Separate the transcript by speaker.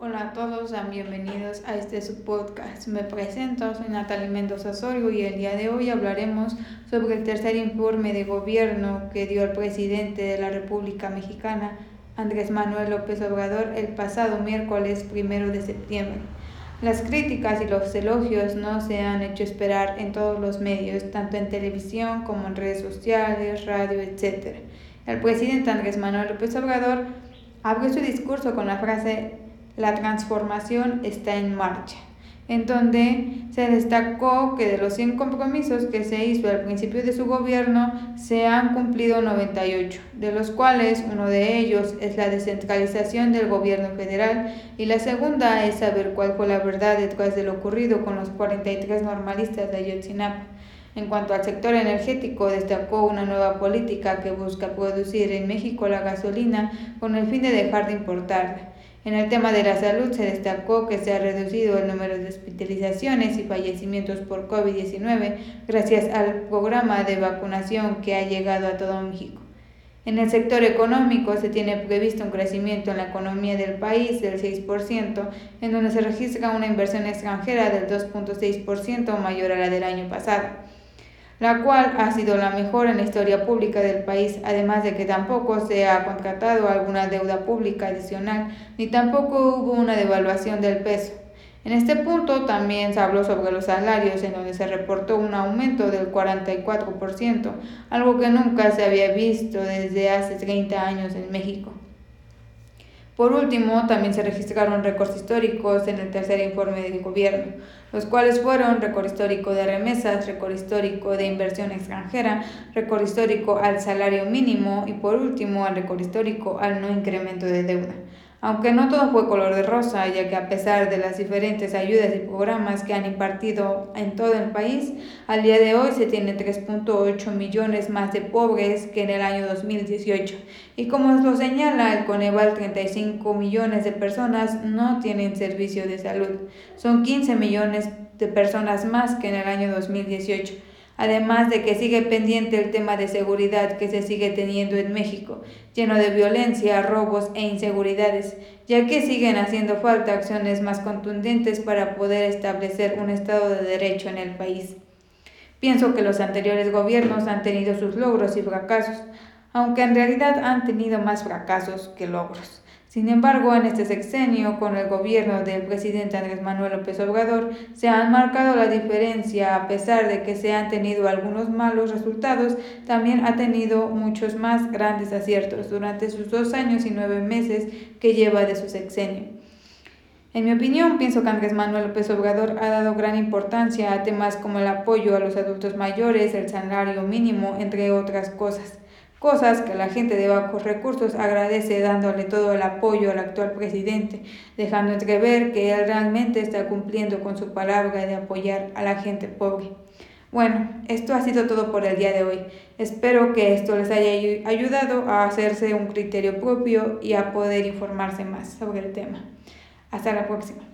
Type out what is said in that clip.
Speaker 1: Hola a todos, sean bienvenidos a este subpodcast. Me presento, soy Natalia Mendoza Osorio y el día de hoy hablaremos sobre el tercer informe de gobierno que dio el presidente de la República Mexicana, Andrés Manuel López Obrador, el pasado miércoles primero de septiembre. Las críticas y los elogios no se han hecho esperar en todos los medios, tanto en televisión como en redes sociales, radio, etc. El presidente Andrés Manuel López Obrador abrió su discurso con la frase la transformación está en marcha, en donde se destacó que de los 100 compromisos que se hizo al principio de su gobierno se han cumplido 98, de los cuales uno de ellos es la descentralización del gobierno federal y la segunda es saber cuál fue la verdad detrás de lo ocurrido con los 43 normalistas de Ayotzinapa. En cuanto al sector energético, destacó una nueva política que busca producir en México la gasolina con el fin de dejar de importarla. En el tema de la salud se destacó que se ha reducido el número de hospitalizaciones y fallecimientos por COVID-19 gracias al programa de vacunación que ha llegado a todo México. En el sector económico se tiene previsto un crecimiento en la economía del país del 6%, en donde se registra una inversión extranjera del 2.6% mayor a la del año pasado la cual ha sido la mejor en la historia pública del país, además de que tampoco se ha contratado alguna deuda pública adicional, ni tampoco hubo una devaluación del peso. En este punto también se habló sobre los salarios, en donde se reportó un aumento del 44%, algo que nunca se había visto desde hace 30 años en México. Por último, también se registraron récords históricos en el tercer informe del gobierno, los cuales fueron récord histórico de remesas, récord histórico de inversión extranjera, récord histórico al salario mínimo y por último al récord histórico al no incremento de deuda. Aunque no todo fue color de rosa, ya que a pesar de las diferentes ayudas y programas que han impartido en todo el país, al día de hoy se tiene 3.8 millones más de pobres que en el año 2018. Y como lo señala el Coneval, 35 millones de personas no tienen servicio de salud. Son 15 millones de personas más que en el año 2018 además de que sigue pendiente el tema de seguridad que se sigue teniendo en México, lleno de violencia, robos e inseguridades, ya que siguen haciendo falta acciones más contundentes para poder establecer un Estado de Derecho en el país. Pienso que los anteriores gobiernos han tenido sus logros y fracasos, aunque en realidad han tenido más fracasos que logros. Sin embargo, en este sexenio, con el gobierno del presidente Andrés Manuel López Obrador, se han marcado la diferencia, a pesar de que se han tenido algunos malos resultados, también ha tenido muchos más grandes aciertos durante sus dos años y nueve meses que lleva de su sexenio. En mi opinión, pienso que Andrés Manuel López Obrador ha dado gran importancia a temas como el apoyo a los adultos mayores, el salario mínimo, entre otras cosas cosas que la gente de bajos recursos agradece dándole todo el apoyo al actual presidente, dejando entrever que él realmente está cumpliendo con su palabra de apoyar a la gente pobre. Bueno, esto ha sido todo por el día de hoy. Espero que esto les haya ayudado a hacerse un criterio propio y a poder informarse más sobre el tema. Hasta la próxima.